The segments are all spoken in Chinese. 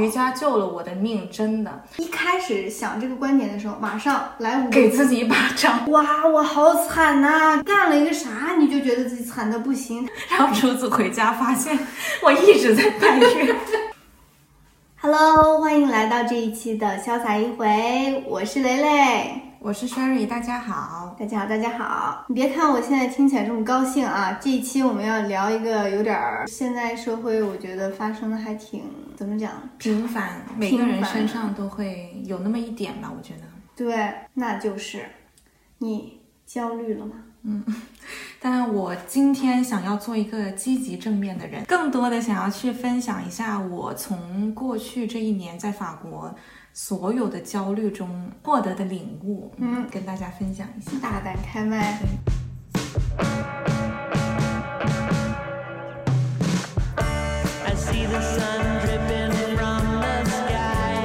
瑜伽救了我的命，真的。一开始想这个观点的时候，马上来五给自己一巴掌，哇，我好惨呐、干了一个啥你就觉得自己惨的不行。然后竹子回家发现我一直在拜月。Hello，欢迎来到这一期的潇洒一回，我是蕾蕾。我是 Sherry，大家好。大家好，大家好！你别看我现在听起来这么高兴啊，这一期我们要聊一个有点儿现在社会我觉得发生的还挺怎么讲？平凡，每个人身上都会有那么一点吧，我觉得。对，那就是你焦虑了吗？嗯 但我今天想要做一个积极正面的人，更多的想要去分享一下我从过去这一年在法国所有的焦虑中获得的领悟，嗯，跟大家分享一下。大胆开麦。I see the sun dripping from the sky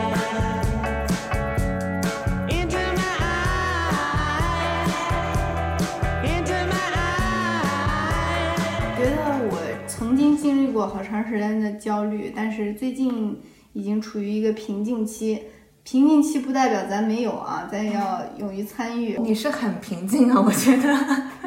into my eyes, into my eyes. 觉得我曾经经历过好长时间的焦虑，但是最近已经处于一个瓶颈期。瓶颈期不代表咱没有啊，咱也要勇于参与。你是很平静啊，我觉得。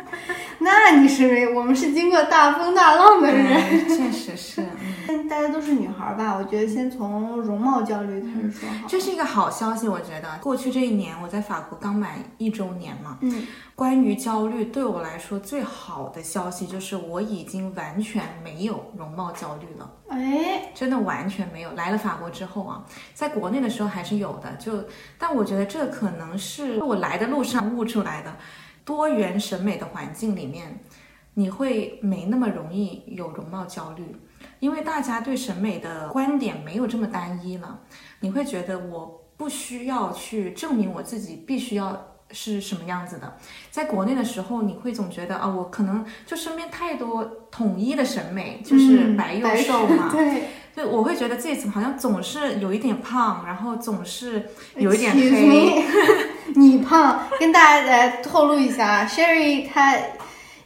那你是没，我们是经过大风大浪的人。嗯确实是，嗯，大家都是女孩儿吧？我觉得先从容貌焦虑开始说好。这是一个好消息，我觉得。过去这一年，我在法国刚满一周年嘛，嗯，关于焦虑，对我来说最好的消息就是我已经完全没有容貌焦虑了。哎，真的完全没有。来了法国之后啊，在国内的时候还是有的，就但我觉得这可能是我来的路上悟出来的。多元审美的环境里面，你会没那么容易有容貌焦虑，因为大家对审美的观点没有这么单一了。你会觉得我不需要去证明我自己必须要是什么样子的。在国内的时候，你会总觉得啊，我可能就身边太多统一的审美，就是嗯白又瘦嘛。对，就我会觉得自己好像总是有一点胖，然后总是有一点黑。你胖，跟大家来透露一下，Sherry 她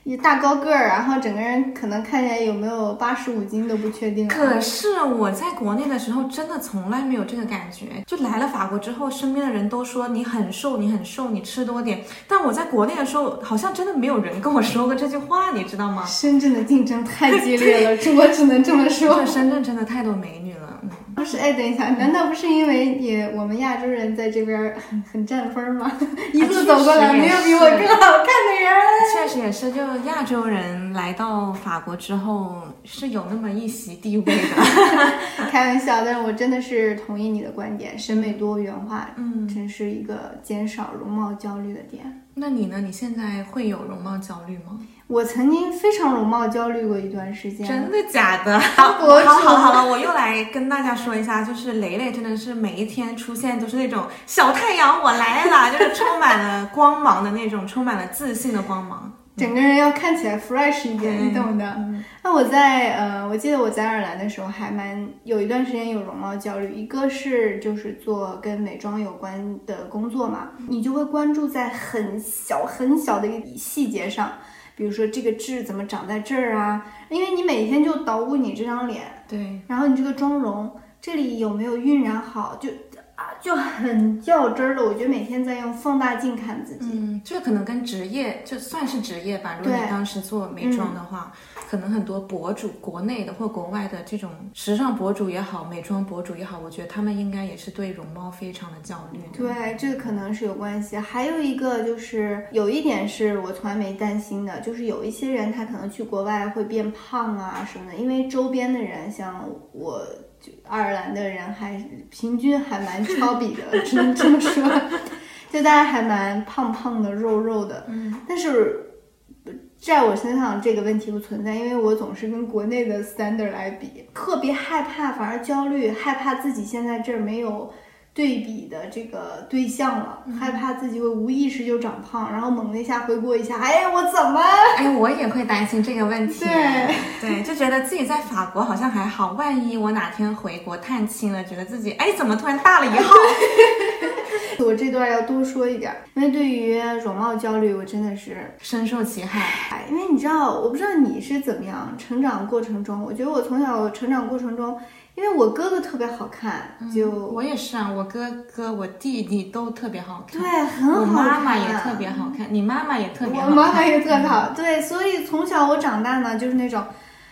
一大高个儿，然后整个人可能看起来有没有八十五斤都不确定啊。可是我在国内的时候，真的从来没有这个感觉。就来了法国之后，身边的人都说你很瘦，你很瘦，你吃多点。但我在国内的时候，好像真的没有人跟我说过这句话，你知道吗？深圳的竞争太激烈了，这我只能这么说。深圳真的太多美女了，嗯。不是，哎，等一下，难道不是因为你我们亚洲人在这边儿很很占分吗？一路走过来，没有比我更好看的人。确实也是，就亚洲人来到法国之后是有那么一席地位的。开玩笑，但是我真的是同意你的观点，审美多元化，嗯，真是一个减少容貌焦虑的点。那你呢？你现在会有容貌焦虑吗？我曾经非常容貌焦虑过一段时间，真的假的？好好好了，我又来跟大家说一下，就是蕾蕾真的是每一天出现都是那种小太阳我来了，就是充满了光芒的那种，充满了自信的光芒。整个人要看起来 fresh 一点，你懂的。嗯那我在呃，我记得我在爱尔兰的时候还蛮有一段时间有容貌焦虑，一个是就是做跟美妆有关的工作嘛，你就会关注在很小很小的一个细节上，比如说这个痣怎么长在这儿啊，因为你每天就捣鼓你这张脸，对，然后你这个妆容这里有没有晕染好，就啊就很较真儿的。我觉得每天在用放大镜看自己。嗯，这可能跟职业就算是职业吧。如果你当时做美妆的话，可能很多博主，国内的或国外的这种时尚博主也好，美妆博主也好，我觉得他们应该也是对容貌非常的焦虑的。对，这个可能是有关系。还有一个就是有一点是我从来没担心的，就是有一些人他可能去国外会变胖啊什么的，因为周边的人像我。就爱尔兰的人还平均还蛮超比的，只能这么说，就大家还蛮胖胖的、肉肉的。嗯，但是在我身上这个问题不存在，因为我总是跟国内的 standard 来比，特别害怕，反而焦虑，害怕自己现在这儿没有对比的这个对象了，害怕自己会无意识就长胖，然后猛的一下回国一下，哎呀，我怎么？哎，我也会担心这个问题。对对，就觉得自己在法国好像还好，万一我哪天回国探亲了，觉得自己哎怎么突然大了一号？我这段要多说一点儿，因为对于容貌焦虑，我真的是 深受其害。哎，因为你知道，我不知道你是怎么样成长过程中，我觉得我从小成长过程中因为我哥哥特别好看，就我也是啊，我哥哥、我弟弟都特别好看，对，很好看我。妈妈也特别好看，你妈妈也特别好看，我妈妈也特别好，对，所以从小我长大呢，就是那种，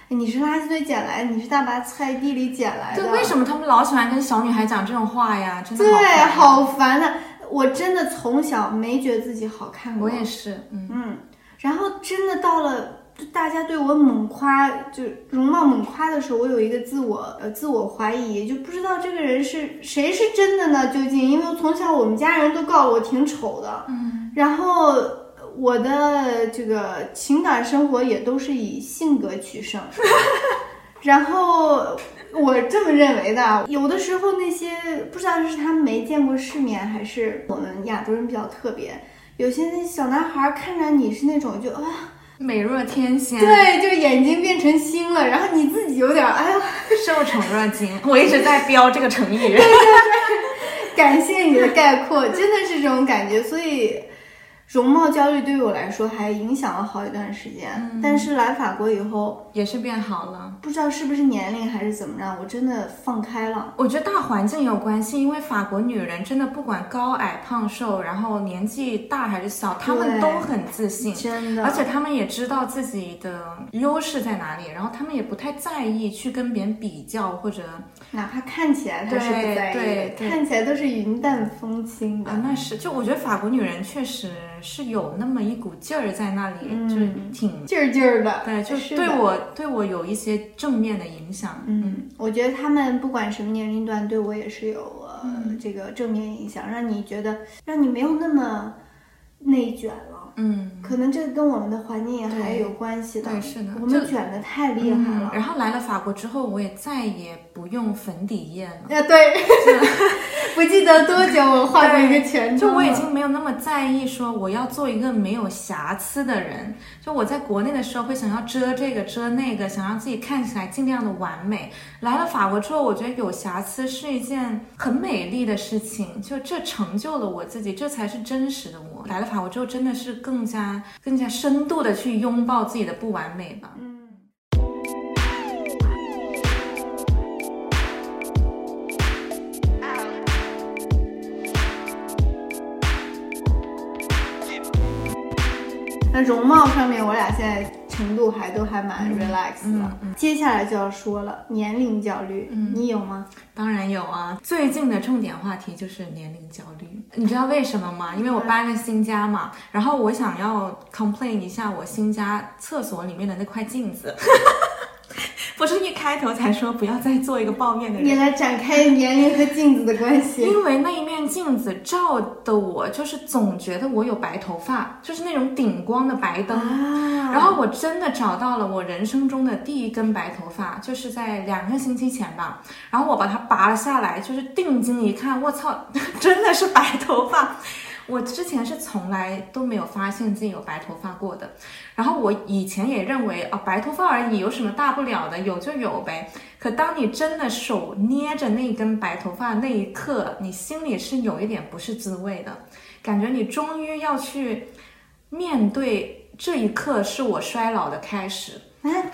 哎你是垃圾堆捡来的，你是大白菜地里捡来的，对，为什么他们老喜欢跟小女孩讲这种话呀？真的对，烦好烦的。我真的从小没觉得自己好看过，我也是，嗯，嗯，然后真的到了。就大家对我猛夸，就容貌猛夸的时候，我有一个自我呃自我怀疑，就不知道这个人是谁是真的呢？究竟？因为从小我们家人都告诉我挺丑的，嗯，然后我的这个情感生活也都是以性格取胜，然后我这么认为的。有的时候那些不知道是他们没见过世面，还是我们亚洲人比较特别，有些那小男孩看着你是那种就啊。美若天仙，对，就眼睛变成星了，然后你自己有点哎呀，受宠若惊。我一直在标这个成语。感谢你的概括，真的是这种感觉。所以，容貌焦虑对于我来说还影响了好一段时间。嗯但是来法国以后，也是变好了。不知道是不是年龄还是怎么着，我真的放开了。我觉得大环境有关系，因为法国女人真的不管高矮胖瘦，然后年纪大还是小，她们都很自信。真的，而且她们也知道自己的优势在哪里，然后她们也不太在意去跟别人比较，或者哪怕看起来她是不在意的，对对对看起来都是云淡风轻的。啊，那是就我觉得法国女人确实是有那么一股劲儿在那里，嗯就是挺劲儿劲儿的，对，就是对的我对我有一些正面的影响。嗯，我觉得他们不管什么年龄段，对我也是有呃、嗯这个正面影响，让你觉得让你没有那么内卷了。嗯，可能这跟我们的环境也还有关系的。对是的我们卷的太厉害了。嗯然后来了法国之后，我也再也不用粉底液了。啊，对，不记得多久我画过一个全妆就我已经没有那么在意说我要做一个没有瑕疵的人。就我在国内的时候会想要遮这个遮那个，想让自己看起来尽量的完美。来了法国之后，我觉得有瑕疵是一件很美丽的事情，就这成就了我自己，这才是真实的我。来了法国之后，真的是更加更加深度的去拥抱自己的不完美吧。嗯。那容貌上面，我俩现在程度还都还蛮 relax 的。嗯嗯接下来就要说了，年龄焦虑，你有吗？当然有啊，最近的重点话题就是年龄焦虑。你知道为什么吗？因为我搬了新家嘛，然后我想要 complain 一下我新家厕所里面的那块镜子。不是一开头才说不要再做一个抱怨的人你，来展开年龄和镜子的关系。因为那一面镜子照的我，就是总觉得我有白头发，就是那种顶光的白灯。啊，然后我真的找到了我人生中的第一根白头发，就是在两个星期前吧。然后我把它拔了下来，就是定睛一看，我操，真的是白头发。我之前是从来都没有发现自己有白头发过的，然后我以前也认为啊、白头发而已，有什么大不了的，有就有呗。可当你真的手捏着那根白头发那一刻，你心里是有一点不是滋味的，感觉你终于要去面对这一刻是我衰老的开始。哎，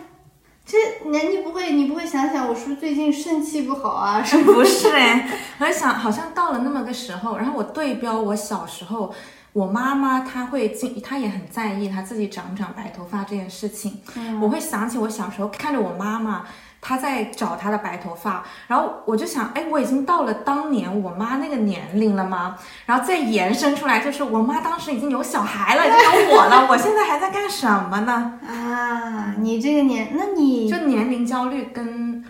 这年纪不会，你不会想想我是不是最近肾气不好啊？是不是哎，我在想，好像到了那么个时候，然后我对标我小时候，我妈妈她会经，她也很在意她自己长不长白头发这件事情。我会想起我小时候看着我妈妈。她在找她的白头发，然后我就想，哎，我已经到了当年我妈那个年龄了吗？然后再延伸出来，就是我妈当时已经有小孩了，已经有我了，我现在还在干什么呢？啊，你这个年，那你就年龄焦虑跟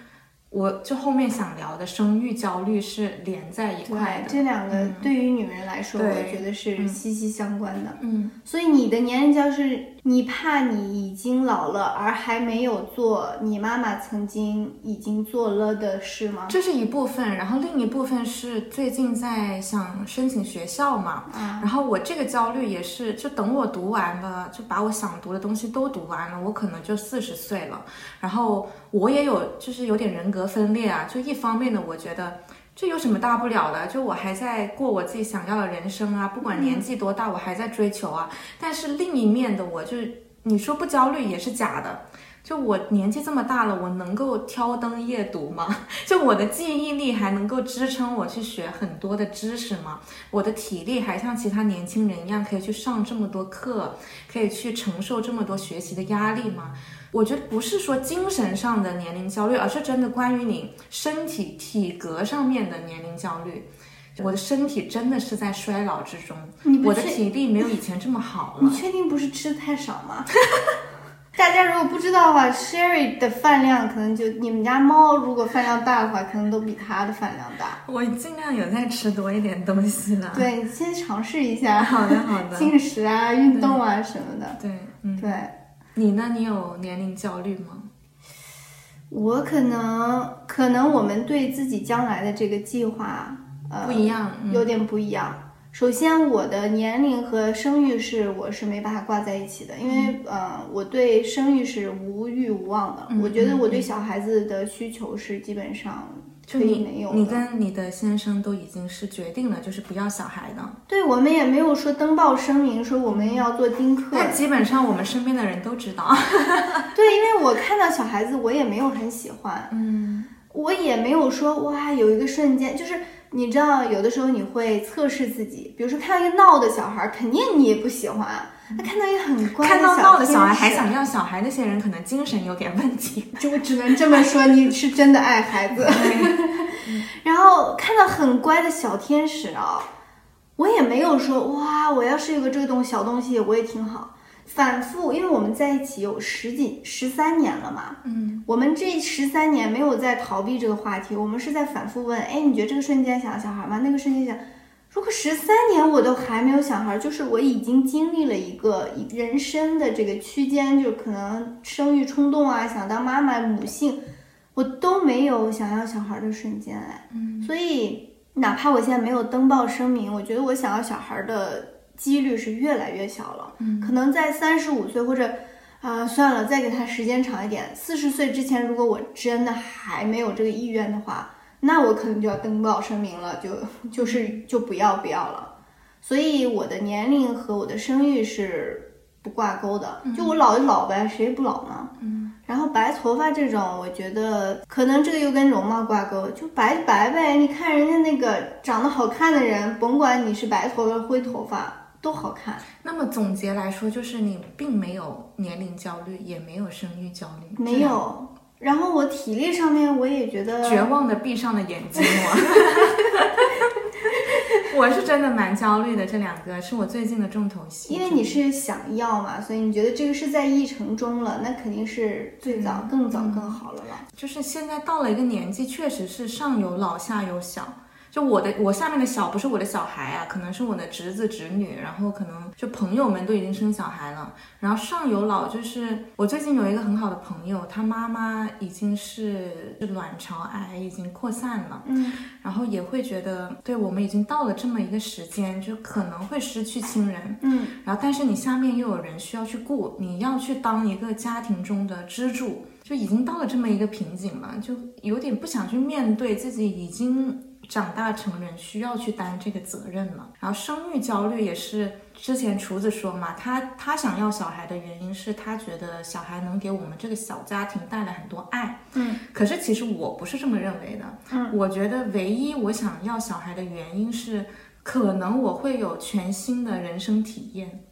我就后面想聊的生育焦虑是连在一块的。这两个对于女人来说，对我觉得是息息相关的。嗯，所以你的年龄焦是，你怕你已经老了，而还没有做你妈妈曾经已经做了的事吗？这是一部分，然后另一部分是最近在想申请学校嘛，啊，然后我这个焦虑也是，就等我读完了，就把我想读的东西都读完了，我可能就四十岁了。然后我也有就是有点人格分裂啊，就一方面呢，我觉得这有什么大不了的？就我还在过我自己想要的人生啊，不管年纪多大，我还在追求啊。但是另一面的我就是，你说不焦虑也是假的。就我年纪这么大了，我能够挑灯夜读吗？就我的记忆力还能够支撑我去学很多的知识吗？我的体力还像其他年轻人一样可以去上这么多课，可以去承受这么多学习的压力吗？我觉得不是说精神上的年龄焦虑，而是真的关于你身体体格上面的年龄焦虑。我的身体真的是在衰老之中我的体力没有以前这么好了。你确定不是吃的太少吗？大家如果不知道的话，Sherry 的饭量可能就你们家猫如果饭量大的话，可能都比它的饭量大。我尽量有在吃多一点东西了。，对，你先尝试一下，好的好的。进食啊、运动啊什么的。对，嗯，对你呢？你有年龄焦虑吗？我可能可能我们对自己将来的这个计划，呃，不一样，嗯有点不一样。首先，我的年龄和生育是我是没办法挂在一起的，因为、呃，我对生育是无欲无望的。嗯我觉得嗯我对小孩子的需求是基本上可以就你你没有你。跟你的先生都已经是决定了，就是不要小孩的。对我们也没有说登报声明说我们要做丁克。但基本上我们身边的人都知道。对，因为我看到小孩子，我也没有很喜欢。嗯，我也没有说哇，有一个瞬间，就是你知道，有的时候你会测试自己，比如说看到一个闹的小孩，肯定你也不喜欢；那看到一个很乖看到闹的小孩还想要小孩，那些人可能精神有点问题。就我只能这么说，你是真的爱孩子。然后看到很乖的小天使啊，我也没有说哇，我要是有个这个东小东西，我也挺好。反复，因为我们在一起有十几十三年了嘛，嗯，我们这十三年没有在逃避这个话题，我们是在反复问，哎，你觉得这个瞬间想要小孩吗？那个瞬间想，如果十三年我都还没有小孩，就是我已经经历了一个人生的这个区间，就可能生育冲动啊，想当妈妈、母性，我都没有想要小孩的瞬间，哎，嗯，所以哪怕我现在没有登报声明，我觉得我想要小孩的几率是越来越小了，嗯可能在三十五岁或者。啊、算了，再给他时间长一点。四十岁之前，如果我真的还没有这个意愿的话，那我可能就要登报声明了，就就是就不要不要了。所以我的年龄和我的生育是不挂钩的，就我老就老呗，谁不老呢？嗯。然后白头发这种，我觉得可能这个又跟容貌挂钩，就白就白呗。你看人家那个长得好看的人，甭管你是白头发、灰头发，都好看。那么总结来说，就是你并没有年龄焦虑，也没有生育焦虑，没有。然后我体力上面，我也觉得绝望的闭上了眼睛，我。我是真的蛮焦虑的，这两个是我最近的重头戏。因为你是想要嘛，所以你觉得这个是在议程中了，那肯定是最早、更早、更好了了。就是现在到了一个年纪，确实是上有老下有小。就我的我下面的小不是我的小孩啊，可能是我的侄子侄女，然后可能就朋友们都已经生小孩了。然后上有老，就是我最近有一个很好的朋友，他妈妈已经是是卵巢癌已经扩散了，嗯，然后也会觉得，对我们已经到了这么一个时间，就可能会失去亲人，嗯，然后但是你下面又有人需要去顾，你要去当一个家庭中的支柱，就已经到了这么一个瓶颈了，就有点不想去面对自己已经长大成人需要去担这个责任了。然后生育焦虑也是之前厨子说嘛，他他想要小孩的原因是他觉得小孩能给我们这个小家庭带来很多爱。嗯，可是其实我不是这么认为的。嗯，我觉得唯一我想要小孩的原因是，可能我会有全新的人生体验，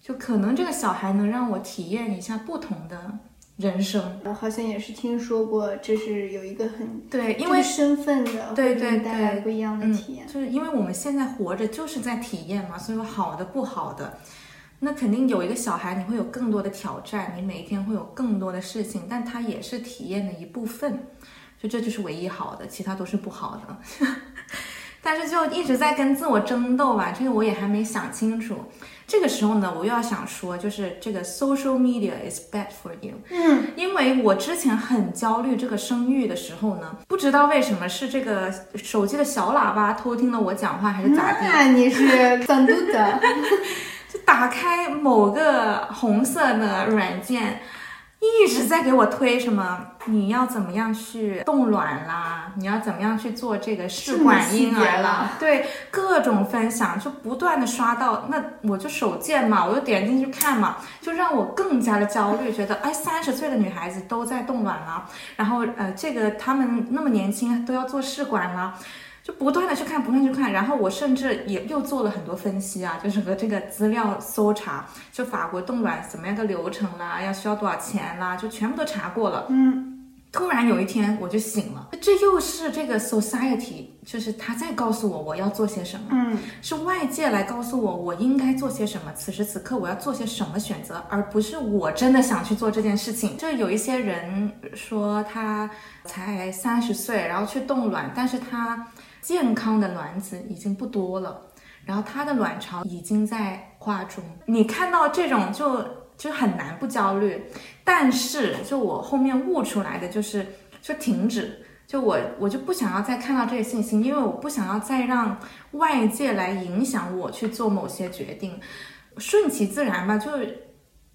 就可能这个小孩能让我体验一下不同的人生。我好像也是听说过，这是有一个很对，因为身份的，对对对带来不一样的嗯体验。就是因为我们现在活着就是在体验嘛，所以有好的不好的，那肯定有一个小孩，你会有更多的挑战，你每一天会有更多的事情，但它也是体验的一部分，就这就是唯一好的，其他都是不好的。但是就一直在跟自我争斗吧，这个我也还没想清楚。这个时候呢，我又要想说，就是这个 social media is bad for you。嗯，因为我之前很焦虑这个生育的时候呢，不知道为什么是这个手机的小喇叭偷听了我讲话，还是咋地？那你是怎度的？就打开某个红色的软件，一直在给我推什么你要怎么样去冻卵啦，你要怎么样去做这个试管婴儿啦，对各种分享就不断的刷到，那我就手贱嘛，我就点进去看嘛，就让我更加的焦虑，觉得哎三十岁的女孩子都在冻卵了，然后呃这个她们那么年轻都要做试管了。就不断的去看，不断去看，然后我甚至也又做了很多分析啊，就是和这个资料搜查，就法国冻卵怎么样个流程啦，要需要多少钱啦，就全部都查过了。嗯，突然有一天我就醒了，这又是这个 society，就是他在告诉我我要做些什么，嗯，是外界来告诉我我应该做些什么，此时此刻我要做些什么选择，而不是我真的想去做这件事情。就有一些人说他才三十岁，然后去冻卵，但是他健康的卵子已经不多了，然后他的卵巢已经在化中。你看到这种就就很难不焦虑，但是就我后面悟出来的就是就停止。就我我就不想要再看到这些信息，因为我不想要再让外界来影响我去做某些决定，顺其自然吧。就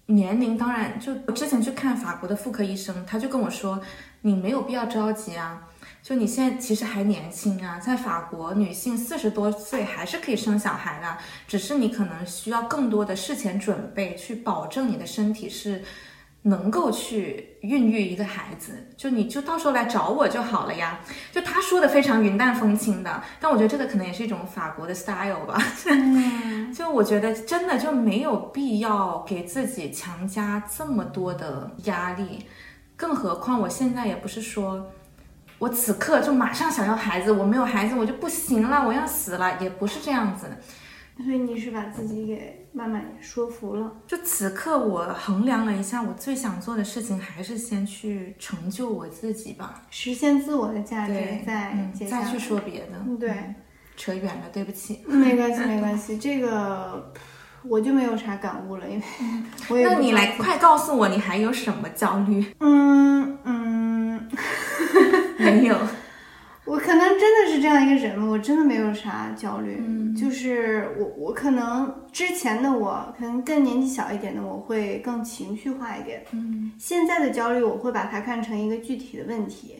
年龄当然，就我之前去看法国的妇科医生，他就跟我说，你没有必要着急啊。就你现在其实还年轻啊，在法国，女性四十多岁还是可以生小孩的，只是你可能需要更多的事前准备，去保证你的身体是能够去孕育一个孩子。就你就到时候来找我就好了呀。就他说的非常云淡风轻的，但我觉得这个可能也是一种法国的 style 吧。就我觉得真的就没有必要给自己强加这么多的压力，更何况我现在也不是说。我此刻就马上想要孩子，我没有孩子我就不行了，我要死了，也不是这样子的。所以你是把自己给慢慢说服了。就此刻我衡量了一下，我最想做的事情还是先去成就我自己吧。实现自我的价值，，再再去说别的。嗯对嗯扯远了，对不起。没关系，没关系，这个我就没有啥感悟了，因为我也那你来快告诉我，你还有什么焦虑？嗯嗯，没有。我可能真的是这样一个人了，我真的没有啥焦虑，就是我我可能之前的我，可能更年纪小一点的我会更情绪化一点，嗯。现在的焦虑我会把它看成一个具体的问题，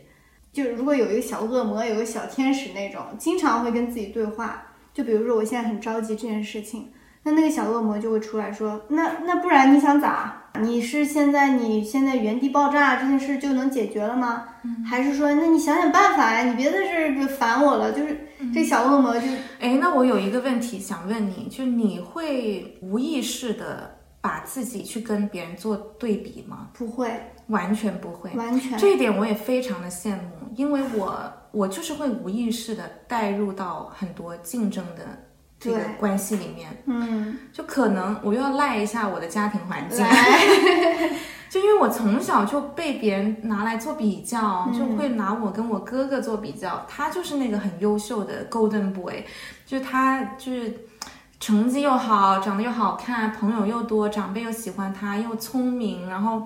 就如果有一个小恶魔，有个小天使那种，经常会跟自己对话，就比如说我现在很着急这件事情，那那个小恶魔就会出来说，那那不然你想咋？你是现在你现在原地爆炸这件事就能解决了吗？还是说，那你想想办法呀？你别在这儿烦我了。就是这小恶魔就哎，那我有一个问题想问你，就你会无意识的把自己去跟别人做对比吗？不会，完全不会。完全这一点我也非常的羡慕，因为我我就是会无意识的带入到很多竞争的这个关系里面，嗯，就可能我又要赖一下我的家庭环境，来，就因为我从小就被别人拿来做比较，嗯。就会拿我跟我哥哥做比较，他就是那个很优秀的 Golden Boy，就他就是。成绩又好，长得又好看，朋友又多，长辈又喜欢他，又聪明，然后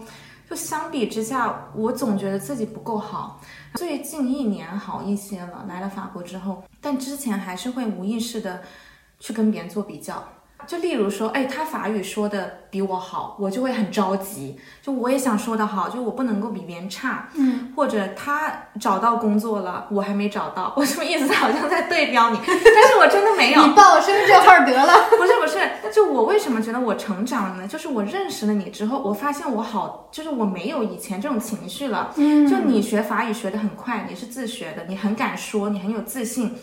就相比之下，我总觉得自己不够好。最近一年好一些了，来了法国之后，但之前还是会无意识的去跟别人做比较。就例如说，哎，他法语说的比我好，我就会很着急。就我也想说的好，就我不能够比别人差。嗯，或者他找到工作了，我还没找到，我什么意思？好像在对标你，但是我真的没有。你报我身份证号得了。不是不是，就我为什么觉得我成长了呢？就是我认识了你之后，我发现我好，就是我没有以前这种情绪了。嗯就你学法语学得很快，你是自学的，你很敢说，你很有自信。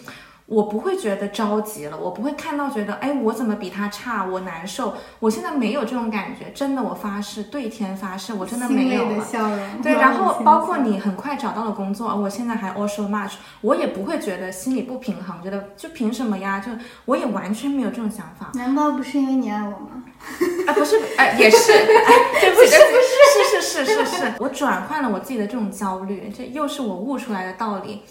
我不会觉得着急了，我不会看到觉得，哎，我怎么比他差，我难受。我现在没有这种感觉，真的，我发誓，对天发誓，我真的没有了。笑容。对，然后包括你很快找到了工作，我现在还 all so much，我也不会觉得心里不平衡，觉得就凭什么呀？就我也完全没有这种想法难道不是因为你爱我吗？啊，不是，哎，也是，哎，对不起，对不是，是是是是是，我转换了我自己的这种焦虑，这又是我悟出来的道理。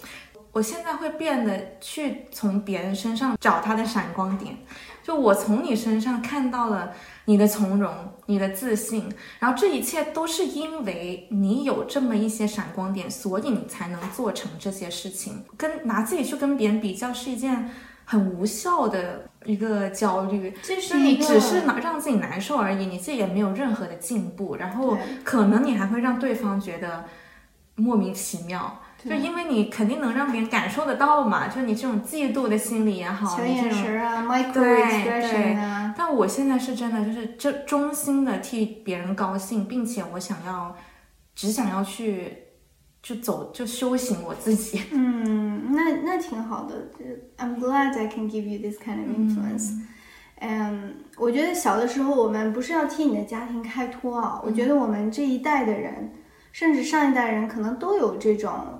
我现在会变得去从别人身上找他的闪光点，就我从你身上看到了你的从容、你的自信，然后这一切都是因为你有这么一些闪光点，所以你才能做成这些事情。跟拿自己去跟别人比较是一件很无效的一个焦虑。这就是你只是让让自己难受而已，你自己也没有任何的进步，然后可能你还会让对方觉得莫名其妙。就因为你肯定能让别人感受得到嘛，就你这种嫉妒的心理也好，小眼你这种神啊，micro 对 expression 啊，但我现在是真的就是这衷心的替别人高兴，并且我想要只想要去就走就修行我自己。嗯，那那挺好的。这 I'm glad I can give you this kind of influence。嗯，我觉得小的时候我们不是要替你的家庭开脱啊，我觉得我们这一代的人，甚至上一代人，可能都有这种，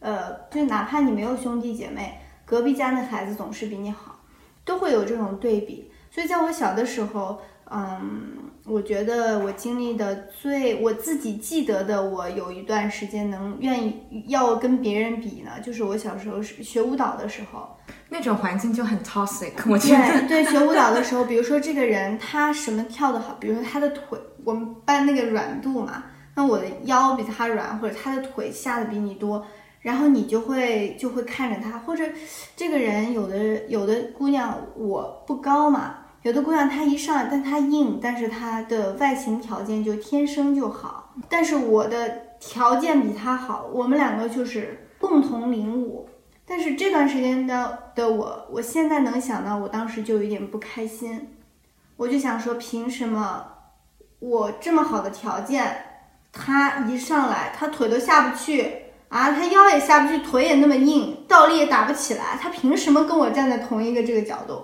呃，就哪怕你没有兄弟姐妹，隔壁家的孩子总是比你好，都会有这种对比。所以在我小的时候，嗯，我觉得我经历的最我自己记得的，我有一段时间能愿意要跟别人比呢，就是我小时候是学舞蹈的时候。那种环境就很 toxic，我觉得。对对，学舞蹈的时候，比如说这个人他什么跳得好，比如说他的腿，我们搬那个软度嘛，那我的腰比他软，或者他的腿下的比你多，然后你就会就会看着他，或者这个人有的有的姑娘我不高嘛，有的姑娘她一上来，但她硬，但是她的外形条件就天生就好，但是我的条件比她好，我们两个就是共同领舞。但是这段时间的的我，我现在能想到，我当时就有点不开心，我就想说，凭什么我这么好的条件，他一上来，他腿都下不去啊，他腰也下不去，腿也那么硬，倒立也打不起来，他凭什么跟我站在同一个这个角度？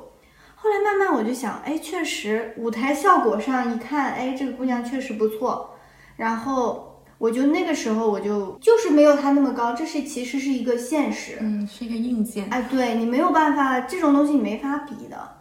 后来慢慢我就想，哎，确实舞台效果上一看，哎，这个姑娘确实不错，然后我就那个时候我就就是没有她那么高，这是其实是一个现实，嗯，是一个硬件。哎，对你没有办法，这种东西你没法比的。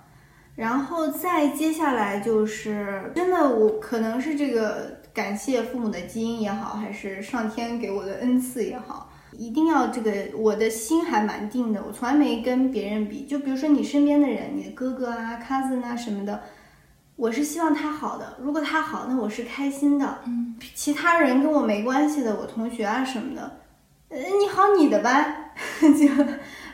然后再接下来就是真的，我可能是这个感谢父母的基因也好，还是上天给我的恩赐也好，一定要这个我的心还蛮定的，我从来没跟别人比。就比如说你身边的人，你的哥哥啊、cousin 啊什么的，我是希望他好的。如果他好，那我是开心的。嗯，其他人跟我没关系的，我同学啊什么的，呃，你好你的吧，就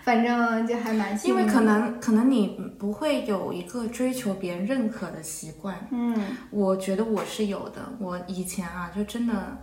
反正就还蛮幸运的。因为可能可能你不会有一个追求别人认可的习惯，嗯我觉得我是有的。我以前啊，就真的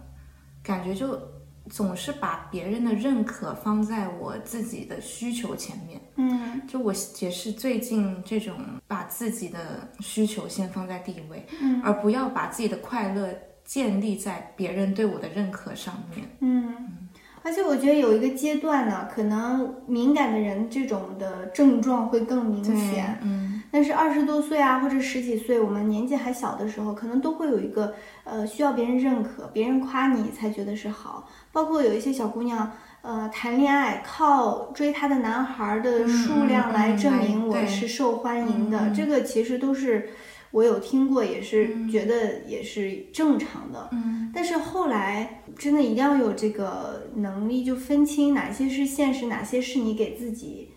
感觉就总是把别人的认可放在我自己的需求前面。嗯就我也是最近这种把自己的需求先放在第一位，嗯而不要把自己的快乐建立在别人对我的认可上面。嗯，而且我觉得有一个阶段呢，可能敏感的人这种的症状会更明显。，嗯，但是二十多岁啊，或者十几岁，我们年纪还小的时候，可能都会有一个呃需要别人认可、别人夸你才觉得是好。包括有一些小姑娘，呃，谈恋爱靠追她的男孩的数量来证明我是受欢迎的，嗯嗯这个其实都是我有听过，也是觉得也是正常的。嗯，但是后来真的一定要有这个能力，就分清哪些是现实，哪些是你给自己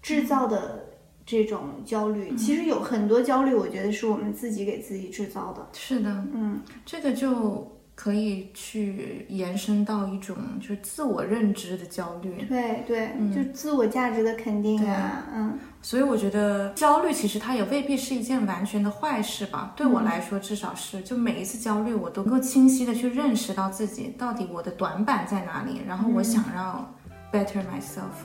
制造的这种焦虑。其实有很多焦虑，我觉得是我们自己给自己制造的。是的，嗯这个就可以去延伸到一种就是自我认知的焦虑。对对，就自我价值的肯定啊，嗯所以我觉得焦虑其实它也未必是一件完全的坏事吧。对我来说，至少是就每一次焦虑，我都更清晰的去认识到自己到底我的短板在哪里，然后我想要 better myself。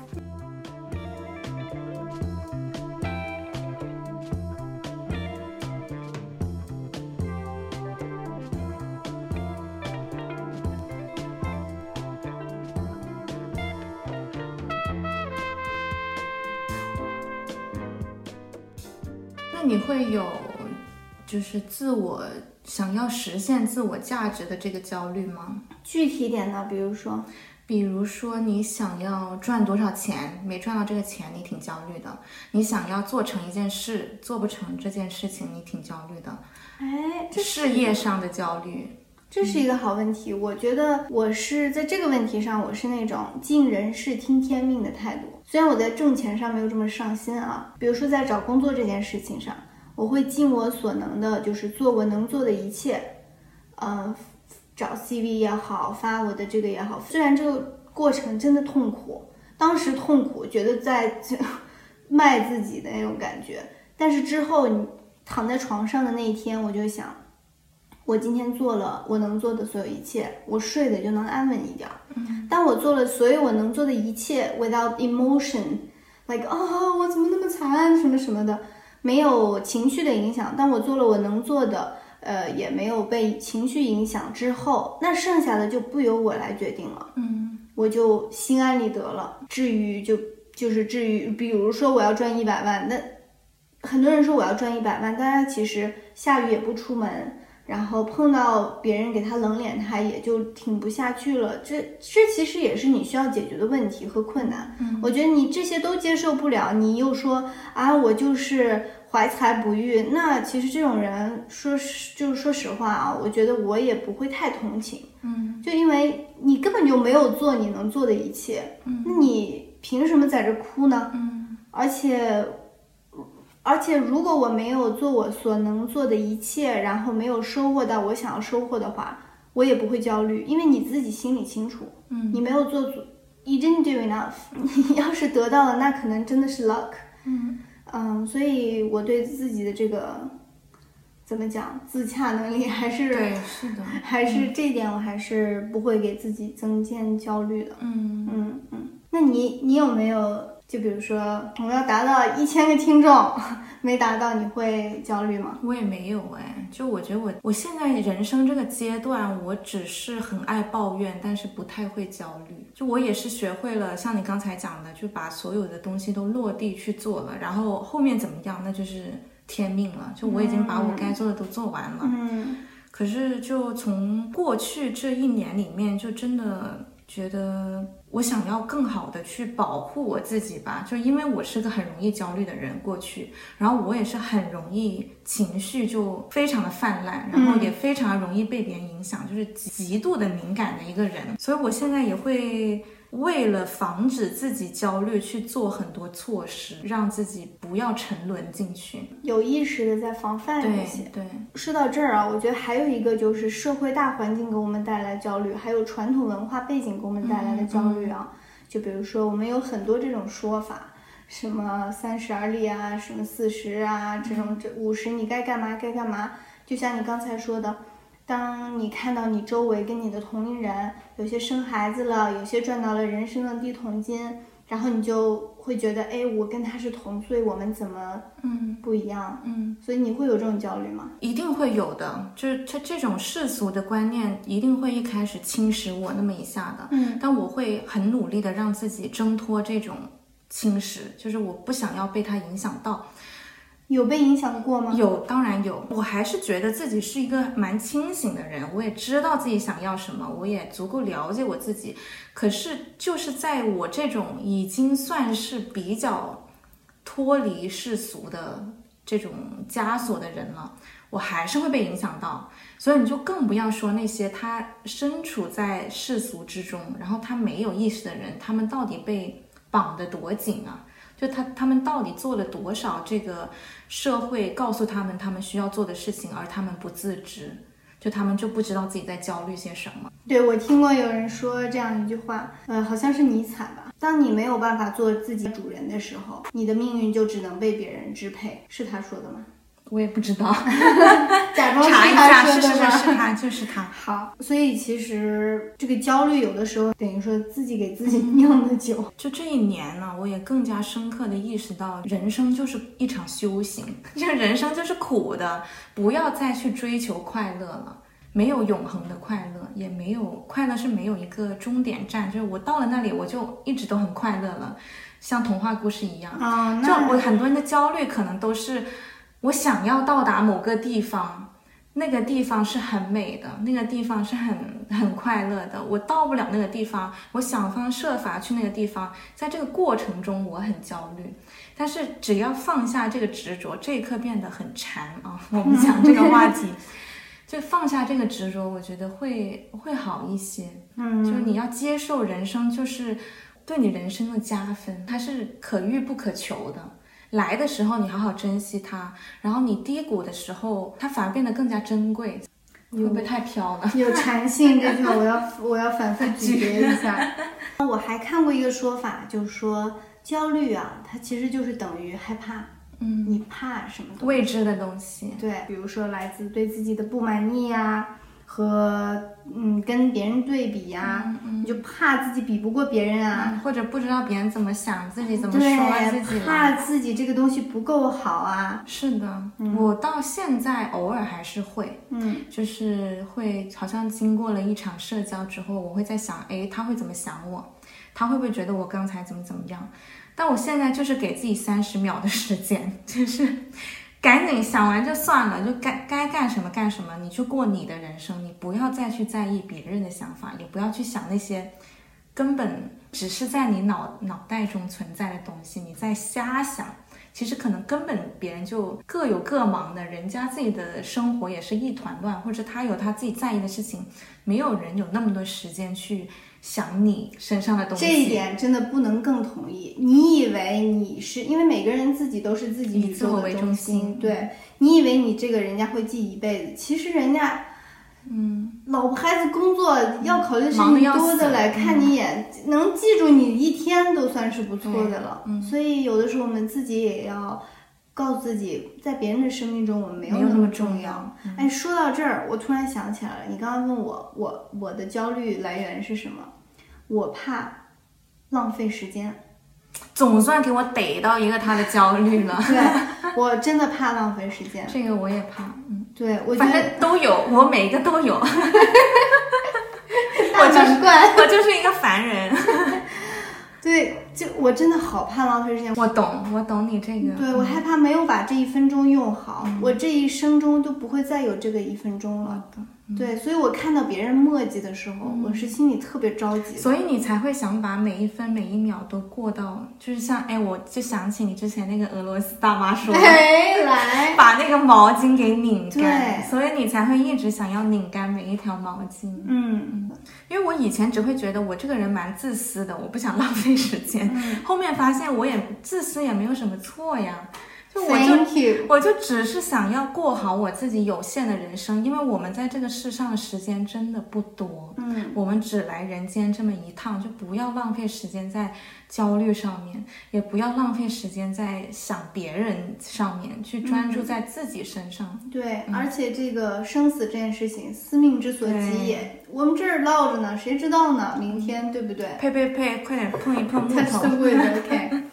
你会有就是自我想要实现自我价值的这个焦虑吗？具体点呢，比如说，比如说，你想要赚多少钱，没赚到这个钱，你挺焦虑的；你想要做成一件事，做不成这件事情，你挺焦虑的。哎，这事业上的焦虑，这是一个好问题。我觉得我是在这个问题上，我是那种尽人事听天命的态度。虽然我在挣钱上没有这么上心啊，比如说在找工作这件事情上，我会尽我所能的，就是做我能做的一切。嗯、找 CV 也好，发我的这个也好，虽然这个过程真的痛苦，当时痛苦，觉得在 卖自己的那种感觉。但是之后你躺在床上的那一天，我就想，我今天做了我能做的所有一切，我睡的就能安稳一点。嗯，当我做了所有我能做的一切，without emotion，like 啊、我怎么那么惨什么什么的，没有情绪的影响。当我做了我能做的，呃，也没有被情绪影响之后，那剩下的就不由我来决定了。嗯我就心安理得了。至于就就是至于，比如说我要赚一百万，那很多人说我要赚一百万，大家其实下雨也不出门，然后碰到别人给他冷脸，他也就挺不下去了。这这其实也是你需要解决的问题和困难。嗯我觉得你这些都接受不了，你又说啊，我就是怀才不遇，那其实这种人说实就是说实话啊，我觉得我也不会太同情。嗯就因为你根本就没有做你能做的一切，嗯那你凭什么在这哭呢？嗯而且，而且如果我没有做我所能做的一切，然后没有收获到我想要收获的话，我也不会焦虑，因为你自己心里清楚，嗯你没有做足，you didn't do enough。你要是得到了，那可能真的是 luck。嗯嗯，所以我对自己的这个怎么讲自洽能力还是对，是的，还是这一点，我还是不会给自己增添焦虑的。嗯嗯嗯，那你你有没有就比如说我要达到一千个听众，没达到你会焦虑吗？我也没有哎，就我觉得我我现在人生这个阶段，我只是很爱抱怨，但是不太会焦虑。就我也是学会了像你刚才讲的，就把所有的东西都落地去做了，然后后面怎么样，那就是天命了。就我已经把我该做的都做完了。嗯可是就从过去这一年里面，就真的觉得我想要更好的去保护我自己吧，就因为我是个很容易焦虑的人，过去，然后我也是很容易情绪就非常的泛滥，然后也非常容易被别人影响，就是极度的敏感的一个人，所以我现在也会。为了防止自己焦虑，去做很多措施，让自己不要沉沦进去。有意识的在防范这对些。对，说到这儿啊，我觉得还有一个就是社会大环境给我们带来焦虑，还有传统文化背景给我们带来的焦虑啊。就比如说，我们有很多这种说法，什么三十而立啊，什么四十啊，这种这五十你该干嘛该干嘛。就像你刚才说的，当你看到你周围跟你的同龄人有些生孩子了，有些赚到了人生的第一桶金，然后你就会觉得，哎，我跟他是同岁，我们怎么嗯不一样？嗯。所以你会有这种焦虑吗？一定会有的，就是他这种世俗的观念一定会一开始侵蚀我那么一下的，嗯，但我会很努力的让自己挣脱这种侵蚀，就是我不想要被他影响到。有被影响过吗？有，当然有，我还是觉得自己是一个蛮清醒的人，我也知道自己想要什么，我也足够了解我自己。可是就是在我这种已经算是比较脱离世俗的这种枷锁的人了，我还是会被影响到。所以你就更不要说那些他身处在世俗之中，然后他没有意识的人，他们到底被绑得多紧啊？就他他们到底做了多少这个社会告诉他们他们需要做的事情，而他们不自知，就他们就不知道自己在焦虑些什么。对，我听过有人说这样一句话，呃，好像是尼采吧。当你没有办法做自己主人的时候，你的命运就只能被别人支配，是他说的吗？我也不知道，假装是查一下，是？是是是他，就是他。好，所以其实这个焦虑有的时候等于说自己给自己酿的酒。就这一年呢，我也更加深刻的意识到，人生就是一场修行，这人生就是苦的，不要再去追求快乐了。没有永恒的快乐，也没有快乐是没有一个终点站，就是我到了那里，我就一直都很快乐了，像童话故事一样。啊、就那我很多人的焦虑可能都是我想要到达某个地方，那个地方是很美的，那个地方是很很快乐的。我到不了那个地方，我想方设法去那个地方，在这个过程中我很焦虑。但是只要放下这个执着，这一刻变得很禅啊。我们讲这个话题，就放下这个执着，我觉得会会好一些。嗯，就是你要接受人生，就是对你人生的加分，它是可遇不可求的。来的时候你好好珍惜它，然后你低谷的时候，它反而变得更加珍贵。会不会太飘了？有禅性这句话，我要我要反复咀嚼一下。我还看过一个说法，就是说，焦虑啊，它其实就是等于害怕，嗯，你怕什么？未知的东西，对，比如说来自对自己的不满意呀、和嗯跟别人对比呀、你就怕自己比不过别人啊，嗯，或者不知道别人怎么想，自己怎么对说自己，怕自己这个东西不够好啊，是的，我到现在偶尔还是会，嗯。就是会好像经过了一场社交之后，我会在想，哎，他会怎么想我？他会不会觉得我刚才怎么怎么样？但我现在就是给自己三十秒的时间，就是赶紧想完就算了，就该该干什么干什么，你去过你的人生，你不要再去在意别人的想法，也不要去想那些根本只是在你脑脑袋中存在的东西，你在瞎想。其实可能根本别人就各有各忙的，人家自己的生活也是一团乱，或者他有他自己在意的事情，没有人有那么多时间去想你身上的东西。这一点真的不能更同意。你以为你是因为每个人自己都是自己宇以自我为中心心，对你以为你这个人家会记一辈子，其实人家。嗯，老婆孩子工作要考虑的事情多的来，看你一眼、能记住你一天都算是不错的了。嗯所以有的时候我们自己也要告诉自己，在别人的生命中我们没没有那么重重要嗯哎，说到这儿，我突然想起来了，你刚刚问我，我我的焦虑来源是什么？我怕浪费时间。总算给我逮到一个他的焦虑了。对我真的怕浪费时间。这个我也怕，嗯，对我觉反得正都有，我每一个都有，大难怪。我就是一个凡人。对，就我真的好怕浪费时间。我懂，我懂你这个。对我害怕没有把这一分钟用好，嗯我这一生中都不会再有这个一分钟了。对，所以我看到别人墨迹的时候，我是心里特别着急所以你才会想把每一分每一秒都过到，就是像哎，我就想起你之前那个俄罗斯大妈说的，哎，来，把那个毛巾给拧干，对所以你才会一直想要拧干每一条毛巾。嗯，因为我以前只会觉得我这个人蛮自私的，我不想浪费时间。嗯后面发现我也自私也没有什么错呀，就我就。我就只是想要过好我自己有限的人生，因为我们在这个世上的时间真的不多，嗯，我们只来人间这么一趟，就不要浪费时间在焦虑上面，也不要浪费时间在想别人上面，去专注在自己身上。对，而且这个生死这件事情，司命之所及也，我们这儿唠着呢，谁知道呢？明天对不对？呸呸呸！快点碰一碰木头 the。wood, OK。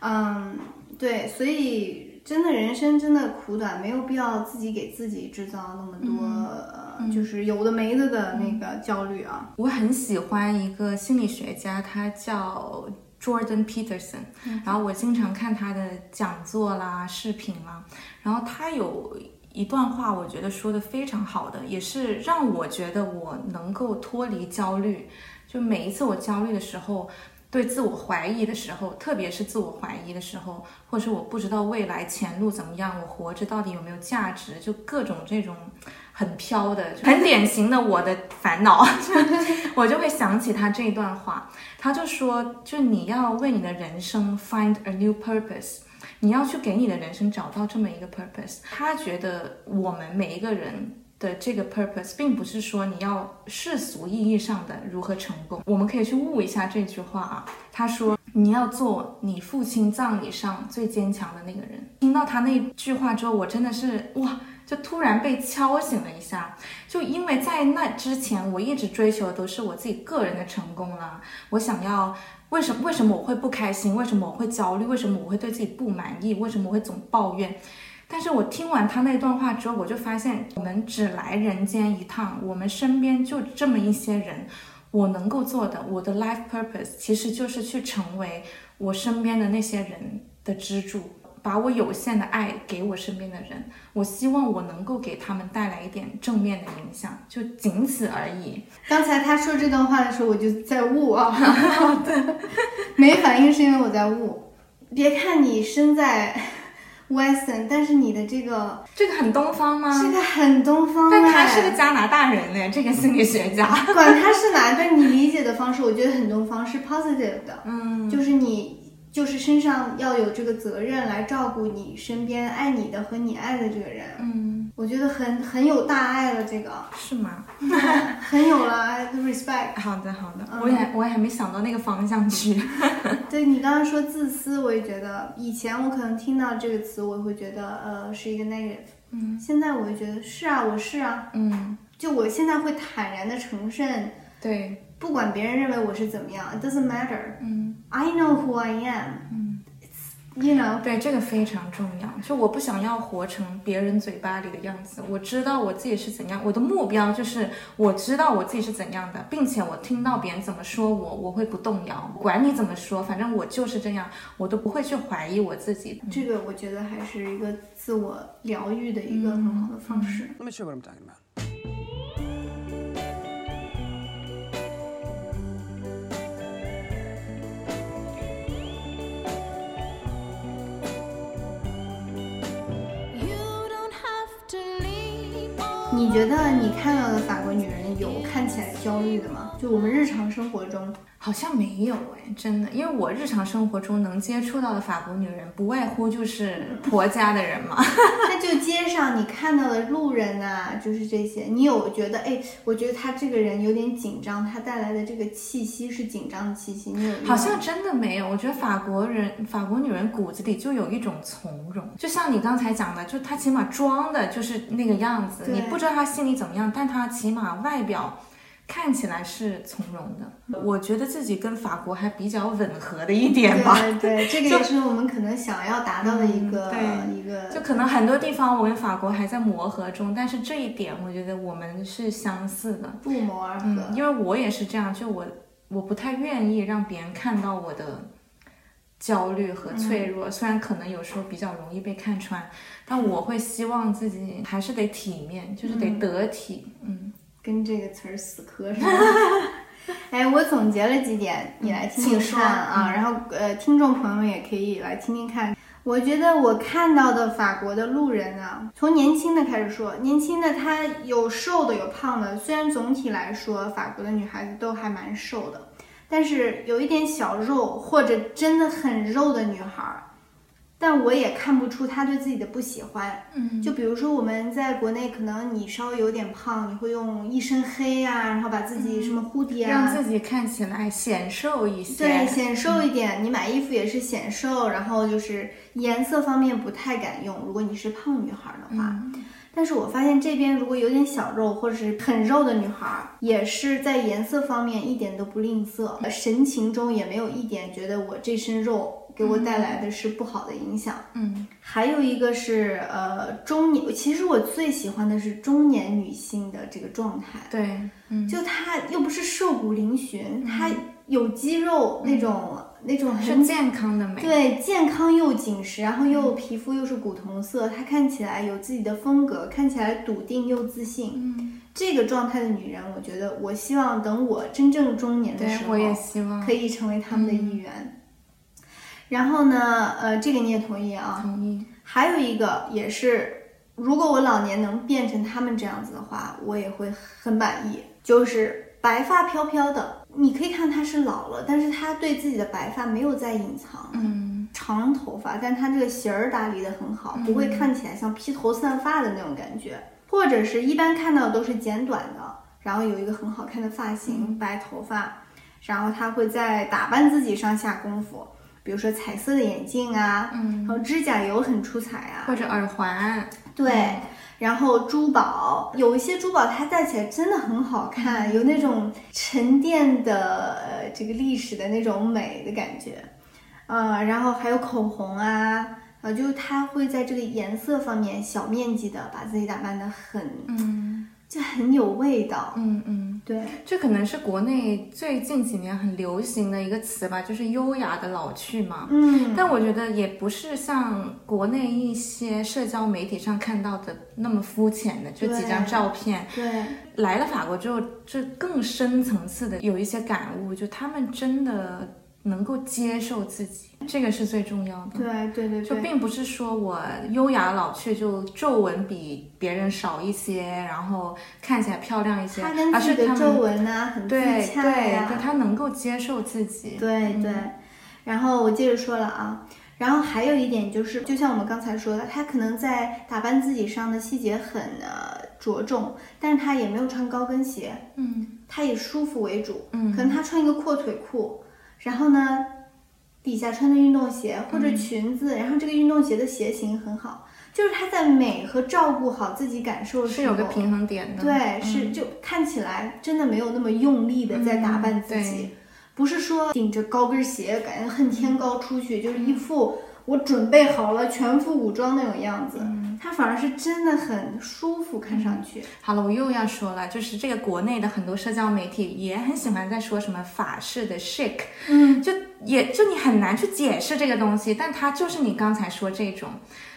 嗯，对，所以真的人生真的苦短，没有必要自己给自己制造那么多、呃，就是有的没的的那个焦虑啊。我很喜欢一个心理学家，他叫 Jordan Peterson，、然后我经常看他的讲座啦、视频啦，然后他有一段话，我觉得说的非常好的，也是让我觉得我能够脱离焦虑。就每一次我焦虑的时候，对自我怀疑的时候，特别是自我怀疑的时候，或者是我不知道未来前路怎么样，我活着到底有没有价值，就各种这种很飘的、很典型的我的烦恼，我就会想起他这一段话，他就说，就你要为你的人生 find a new purpose。你要去给你的人生找到这么一个 purpose。他觉得我们每一个人的这个 purpose，并不是说你要世俗意义上的如何成功。我们可以去悟一下这句话啊。他说：“你要做你父亲葬礼上最坚强的那个人。”听到他那句话之后，我真的是哇，就突然被敲醒了一下。就因为在那之前，我一直追求的都是我自己个人的成功啦，我想要。为什么？为什么我会不开心？为什么我会焦虑？为什么我会对自己不满意？为什么我会总抱怨？但是我听完他那段话之后，我就发现，我们只来人间一趟，我们身边就这么一些人，我能够做的，我的 life purpose 其实就是去成为我身边的那些人的支柱，把我有限的爱给我身边的人，我希望我能够给他们带来一点正面的影响，就仅此而已。刚才他说这段话的时候，我就在悟啊，没反应是因为我在悟。别看你身在 Western，但是你的这个这个很东方吗？这个很东方但他哎是个加拿大人呢，这个心理学家。管他是哪，但你理解的方式，我觉得很东方，是 positive 的，嗯，就是你就是身上要有这个责任来照顾你身边爱你的和你爱的这个人。嗯，我觉得很很有大爱了，这个是吗？很有了 respect。好的，好的，嗯我也我也还没想到那个方向去。对你刚刚说自私，我也觉得以前我可能听到这个词，我会觉得呃是一个 negative，嗯现在我会觉得是啊，我是啊，嗯，就我现在会坦然的承认，对，不管别人认为我是怎么样，it doesn't matter。嗯 I know who I am。嗯，You know，对，这个非常重要。就我不想要活成别人嘴巴里的样子，我知道我自己是怎样，我的目标就是我知道我自己是怎样的，并且我听到别人怎么说我，我会不动摇，管你怎么说，反正我就是这样，我都不会去怀疑我自己。这个我觉得还是一个自我疗愈的一个很好的方式。Let me show you what I'm talking about. 你觉得你看到的法国女人有看起来焦虑的吗？就我们日常生活中，好像没有哎，真的，因为我日常生活中能接触到的法国女人，不外乎就是婆家的人嘛。那就街上你看到的路人呐、就是这些，你有觉得哎，我觉得他这个人有点紧张，他带来的这个气息是紧张的气息，你有好像真的没有，我觉得法国人、法国女人骨子里就有一种从容，就像你刚才讲的，就她起码装的就是那个样子，你不知道她心里怎么样，但她起码外表看起来是从容的。我觉得自己跟法国还比较吻合的一点吧。对对，这个 也是我们可能想要达到的一个、嗯一个，就可能很多地方我跟法国还在磨合中，但是这一点我觉得我们是相似的。不谋而合。嗯，因为我也是这样，就我我不太愿意让别人看到我的焦虑和脆弱，虽然可能有时候比较容易被看穿，但我会希望自己还是得体面，就是得得体。嗯，跟这个词儿死磕是吧？哎，我总结了几点，你来听听看啊。然后呃，听众朋友们也可以来听听看。我觉得我看到的法国的路人啊，从年轻的开始说，年轻的她有瘦的有胖的，虽然总体来说法国的女孩子都还蛮瘦的，但是有一点小肉或者真的很肉的女孩儿，但我也看不出她对自己的不喜欢。嗯，就比如说我们在国内，可能你稍微有点胖，你会用一身黑啊，然后把自己什么蝴蝶让啊，自己看起来显瘦一些。对，显瘦一点。你买衣服也是显瘦，然后就是颜色方面不太敢用。如果你是胖女孩的话，嗯但是我发现这边如果有点小肉或者是很肉的女孩，也是在颜色方面一点都不吝啬，神情中也没有一点觉得我这身肉给我带来的是不好的影响。嗯还有一个是呃中年，其实我最喜欢的是中年女性的这个状态，对，嗯，就她又不是瘦骨嶙峋，她有肌肉那种、那种很是健康的美。对健康又紧实，然后又皮肤又是古铜色，她看起来有自己的风格，看起来笃定又自信。嗯，这个状态的女人，我觉得我希望等我真正中年的时，候，我也希望可以成为他们的一员。然后呢，呃，这个你也同意啊？同意。还有一个也是，如果我老年能变成他们这样子的话，我也会很满意。就是白发飘飘的，你可以看他是老了，但是他对自己的白发没有在隐藏，嗯长头发，但他这个型儿打理的很好，不会看起来像披头散发的那种感觉，或者是一般看到的都是剪短的，然后有一个很好看的发型，白头发，然后他会在打扮自己上下功夫。比如说彩色的眼镜啊，嗯。然后指甲油很出彩啊，或者耳环。对，然后珠宝有一些珠宝它戴起来真的很好看，有那种沉淀的呃这个历史的那种美的感觉，呃，然后还有口红啊，呃，就是它会在这个颜色方面小面积的把自己打扮得很，嗯就很有味道。嗯嗯。对，这可能是国内最近几年很流行的一个词吧，就是优雅的老去嘛。嗯，但我觉得也不是像国内一些社交媒体上看到的那么肤浅的，就几张照片。对，来了法国之后，这更深层次的有一些感悟，就他们真的能够接受自己，这个是最重要的。对，对，对，就。并不是说我优雅老去就皱纹比别人少一些，然后看起来漂亮一些，他跟而是皱纹啊很自对洽对呀、对，他能够接受自己。对对，然后我接着说了啊，然后还有一点就是，就像我们刚才说的，他可能在打扮自己上的细节很呃着重，但是他也没有穿高跟鞋，嗯他以舒服为主，嗯可能他穿一个阔腿裤，然后呢，底下穿的运动鞋或嗯。者裙子，然后这个运动鞋的鞋型很好，就是他在美和照顾好自己感受是有个平衡点的。对，嗯。是就看起来真的没有那么用力的在打扮自己，嗯不是说顶着高跟鞋，感觉恨天高出去，就是嗯。一副我准备好了全副武装那种样子。嗯他反而是真的很舒服，看上去。好了，我又要说了，就是这个国内的很多社交媒体也很喜欢在说什么法式的 chic，嗯，就也就你很难去解释这个东西，但它就是你刚才说这种，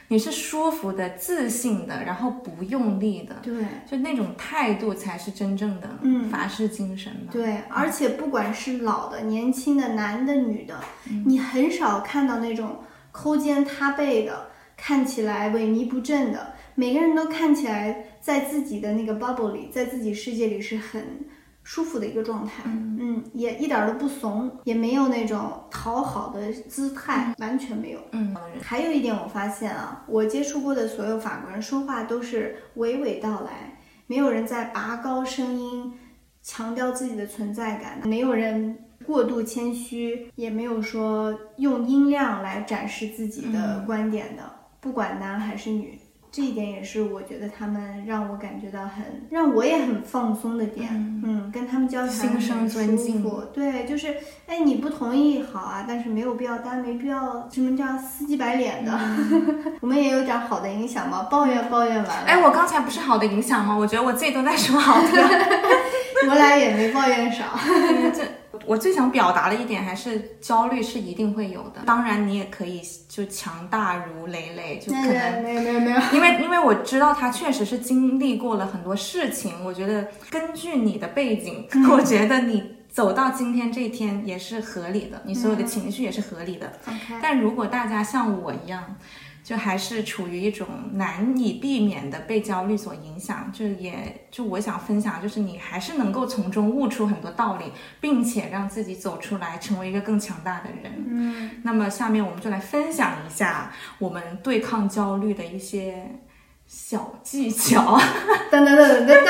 你是舒服的、自信的，然后不用力的，对。就那种态度才是真正的嗯法式精神吧。对，而且不管是老的、年轻的、男的、女的，嗯你很少看到那种抠肩塌背的，看起来萎靡不振的。每个人都看起来在自己的那个 bubble 里，在自己世界里是很舒服的一个状态。嗯也一点儿都不怂，也没有那种讨好的姿态，完全没有。嗯，还有一点我发现啊，我接触过的所有法国人说话都是娓娓道来，没有人在拔高声音强调自己的存在感，没有人过度谦虚，也没有说用音量来展示自己的观点的，不管男还是女。这一点也是我觉得他们让我感觉到很，让我也很放松的点。嗯，跟他们交谈很舒服对，就是哎，你不同意好啊，但是没有必要大家没必要什么叫死鸡白脸的。我们也有点好的影响嘛，抱怨抱怨完了，哎，我刚才不是好的影响吗？我觉得我自己都在说好的。我俩也没抱怨少。这我最想表达的一点还是焦虑是一定会有的，当然你也可以就强大如累累，就可能没有没有没有，因为因为我知道他确实是经历过了很多事情，我觉得根据你的背景，我觉得你走到今天这一天也是合理的，你所有的情绪也是合理的。但如果大家像我一样，就还是处于一种难以避免的被焦虑所影响，就也就我想分享，就是你还是能够从中悟出很多道理，并且让自己走出来，成为一个更强大的人。嗯，那么下面我们就来分享一下我们对抗焦虑的一些小技巧。噔噔噔噔噔，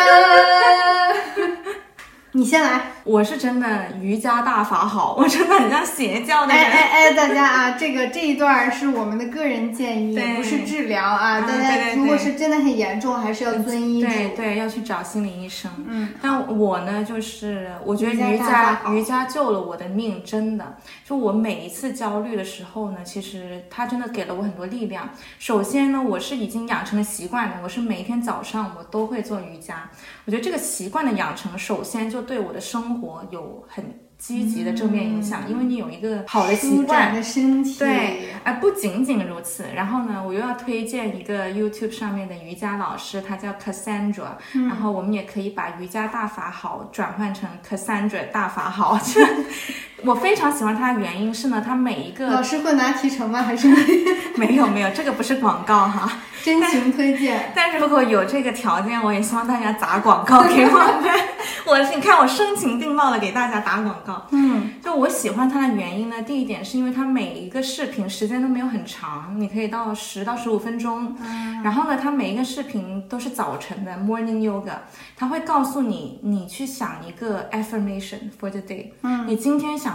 你先来。我是真的瑜伽大法好，我真的很像邪教的哎人。哎哎，大家啊，这个这一段是我们的个人建议，对不是治疗啊。啊大对对家如果是真的很严重，还是要遵医嘱。对对，要去找心理医生。嗯，但我呢，就是我觉得瑜瑜伽瑜伽救了我的命，真的。就我每一次焦虑的时候呢，其实它真的给了我很多力量。首先呢，我是已经养成了习惯的，我是每一天早上我都会做瑜伽。我觉得这个习惯的养成，首先就对我的生活有很积极的正面影响，因为你有一个好的习惯。的身体。对，哎，不仅仅如此，然后呢，我又要推荐一个 YouTube 上面的瑜伽老师，他叫 Cassandra，、然后我们也可以把瑜伽大法好转换成 Cassandra 大法好。我非常喜欢它的原因是呢，它每一个老师会拿提成吗？还是 没有没有，这个不是广告哈。真情推荐？但是如果有这个条件，我也希望大家砸广告给我们。我你看，我声情并茂的给大家打广告。嗯，就我喜欢它的原因呢，第一点是因为它每一个视频时间都没有很长，你可以到十到十五分钟。嗯然后呢，它每一个视频都是早晨的 morning yoga，它会告诉你，你去想一个 affirmation for the day，嗯，你今天想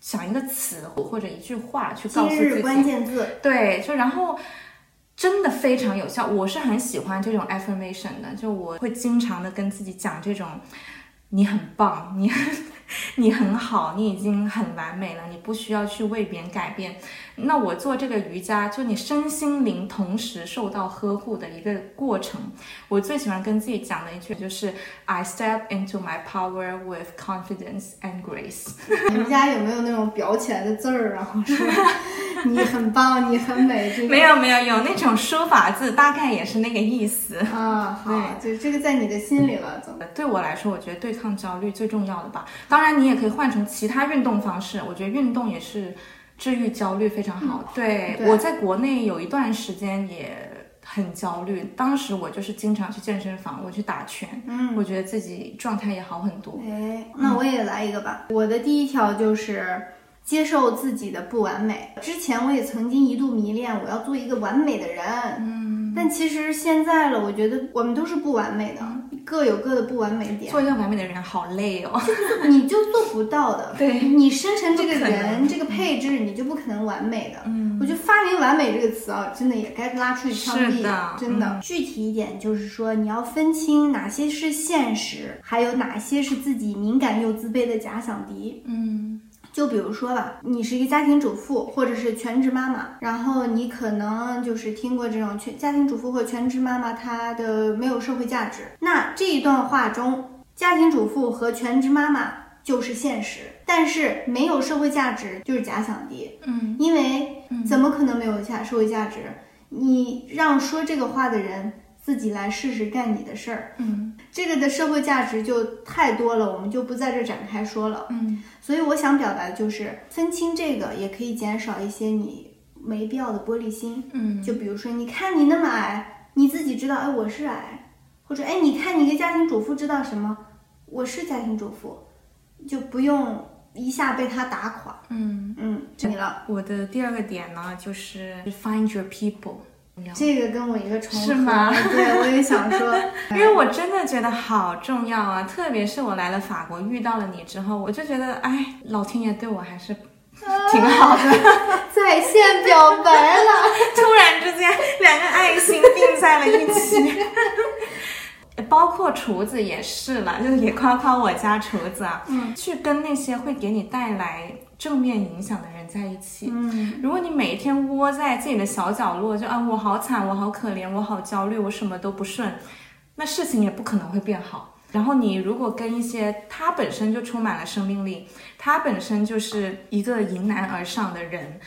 想一个词或者一句话去告诉自己，关键字。对，就然后真的非常有效，我是很喜欢这种 affirmation 的，就我会经常的跟自己讲这种，你很棒，你很 你很好，你已经很完美了，你不需要去为别人改变。那我做这个瑜伽，就你身心灵同时受到呵护的一个过程。我最喜欢跟自己讲的一句就是 I step into my power with confidence and grace。你们家有没有那种裱起来的字儿，然后说你很棒，你很美？这个没有没有有那种书法字，大概也是那个意思。啊，好，就这个在你的心里了，总。对我来说，我觉得对抗焦虑最重要的吧。当然，你也可以换成其他运动方式，我觉得运动也是治愈焦虑非常好对我在国内有一段时间也很焦虑，当时我就是经常去健身房，我去打拳，嗯，我觉得自己状态也好很多。哎，那我也来一个吧。我的第一条就是接受自己的不完美。之前我也曾经一度迷恋我要做一个完美的人，嗯，但其实现在了，我觉得我们都是不完美的，各有各的不完美点。做一个完美的人好累哦。你就做不到的。对你生成这个人，这个配置，你就不可能完美的。嗯，我觉得发明“完美”这个词啊，真的也该拉出去枪毙真的。嗯具体一点就是说，你要分清哪些是现实，还有哪些是自己敏感又自卑的假想敌。嗯就比如说吧，你是一个家庭主妇或者是全职妈妈，然后你可能就是听过这种全家庭主妇或全职妈妈她的没有社会价值。那这一段话中，家庭主妇和全职妈妈就是现实，但是没有社会价值就是假想敌。嗯因为怎么可能没有价社会价值？你让说这个话的人自己来试试干你的事儿，嗯这个的社会价值就太多了，我们就不在这展开说了。嗯所以我想表达的就是分清这个，也可以减少一些你没必要的玻璃心。嗯，就比如说，你看你那么矮，你自己知道，哎，我是矮，或者哎，你看你一个家庭主妇知道什么，我是家庭主妇，就不用一下被他打垮。嗯，嗯，你了，我的第二个点呢，就是 find your people。这个跟我一个重合，是吗对，我也想说，因为我真的觉得好重要啊，特别是我来了法国遇到了你之后，我就觉得，哎，老天爷对我还是挺好的。在线表白了。突然之间，两个爱心并在了一起。包括厨子也是了，就是也夸夸我家厨子啊，嗯，去跟那些会给你带来正面影响的人在一起。嗯，如果你每天窝在自己的小角落，就啊我好惨，我好可怜，我好焦虑，我什么都不顺，那事情也不可能会变好。然后你如果跟一些他本身就充满了生命力，他本身就是一个迎难而上的人，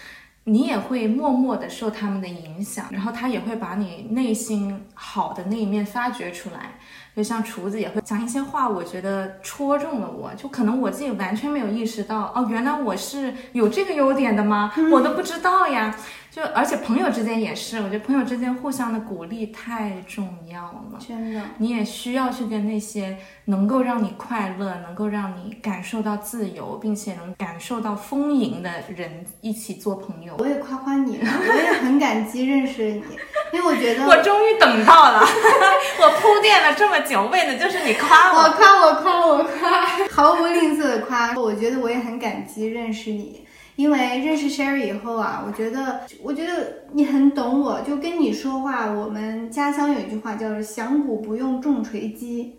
你也会默默的受他们的影响，然后他也会把你内心好的那一面发掘出来。就像厨子也会讲一些话，我觉得戳中了我，就可能我自己完全没有意识到，哦，原来我是有这个优点的吗？我都不知道呀。就而且朋友之间也是，我觉得朋友之间互相的鼓励太重要了。真的，你也需要去跟那些能够让你快乐、能够让你感受到自由，并且能感受到丰盈的人一起做朋友。我也夸夸你了，我也很感激认识你，因为我觉得 我终于等到了，我铺垫了这么久，为的就是你夸我。我夸我夸我夸，毫不吝啬的夸。我觉得我也很感激认识你，因为认识 Sherry 以后啊，我觉得我觉得你很懂我，就跟你说话。我们家乡有一句话叫做“响鼓不用重锤击”，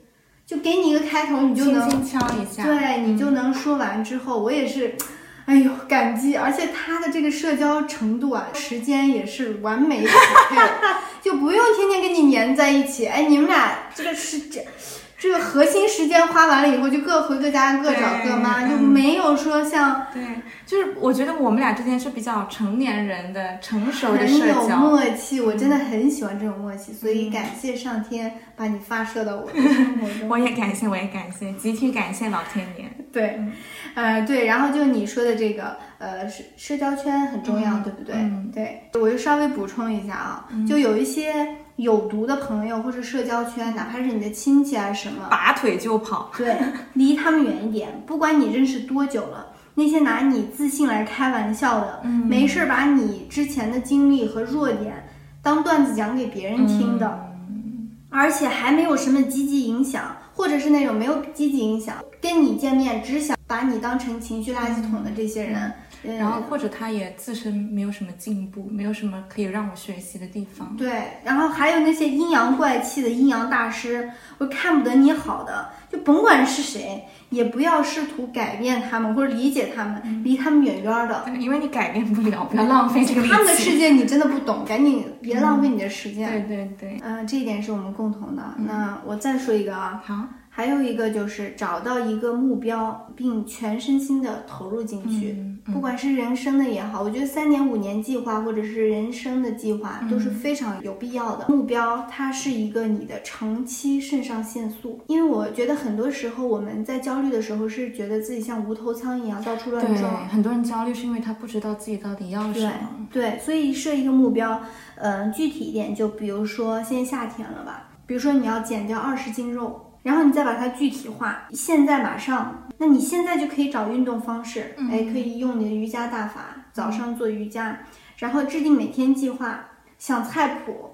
就给你一个开头，你就能轻轻敲一下，对你就能说完之后，我也是。哎呦，感激！而且他的这个社交程度啊，时间也是完美匹配，就不用天天跟你黏在一起。哎，你们俩这个是这这个核心时间花完了以后，就各回各家，各找各妈，就没有说像对，就是我觉得我们俩之间是比较成年人的成熟的很有。默契。我真的很喜欢这种默契，所以感谢上天把你发射到我的生活中。我也感谢，我也感谢，集体感谢老天爷。对，呃，对，然后就你说的这个，呃，社社交圈很重要，对不对？嗯对，我就稍微补充一下啊，就有一些有毒的朋友或者社交圈，哪怕是你的亲戚啊什么，拔腿就跑。对，离他们远一点。不管你认识多久了，那些拿你自信来开玩笑的，没事儿把你之前的经历和弱点当段子讲给别人听的，而且还没有什么积极影响，或者是那种没有积极影响，跟你见面只想把你当成情绪垃圾桶的这些人，嗯然后或者他也自身没有什么进步，没有什么可以让我学习的地方。对，然后还有那些阴阳怪气的阴阳大师，我看不得你好的，就甭管是谁，也不要试图改变他们或者理解他们，离他们远远的。对，因为你改变不了，不要浪费这个。他们的世界你真的不懂，赶紧别浪费你的时间。对对对，嗯、这一点是我们共同的。那我再说一个啊，好，还有一个就是找到一个目标，并全身心的投入进去，嗯不管是人生的也好，我觉得三年五年计划或者是人生的计划都是非常有必要的。目标它是一个你的长期肾上腺素，因为我觉得很多时候我们在焦虑的时候是觉得自己像无头苍蝇一样到处乱撞，，很多人焦虑是因为他不知道自己到底要什么。对，所以设一个目标，嗯、具体一点，就比如说现在夏天了吧，比如说你要减掉二十斤肉，然后你再把它具体化，现在马上，那你现在就可以找运动方式，嗯哎，可以用你的瑜伽大法，早上做瑜伽，然后制定每天计划，想菜谱，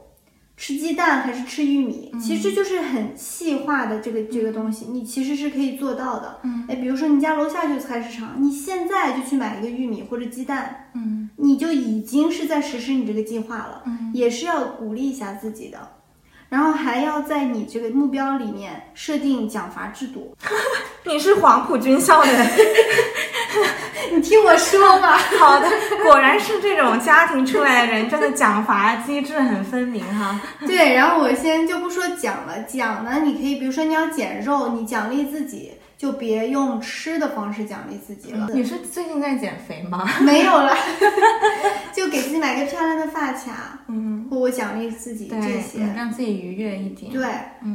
吃鸡蛋还是吃玉米，嗯其实就是很细化的这个这个东西，你其实是可以做到的。嗯，哎，比如说你家楼下就是菜市场，你现在就去买一个玉米或者鸡蛋，嗯，你就已经是在实施你这个计划了。嗯，也是要鼓励一下自己的。然后还要在你这个目标里面设定奖罚制度。你是黄埔军校的，你听我说吧，好的，果然是这种家庭出来的人，真的奖罚机制很分明哈。对，然后我先就不说奖了，奖呢，你可以比如说你要减肉，你奖励自己，就别用吃的方式奖励自己了。你是最近在减肥吗？没有了，就给自己买个漂亮的发卡，嗯，或我奖励自己这对，些。嗯让自己愉悦一点。对，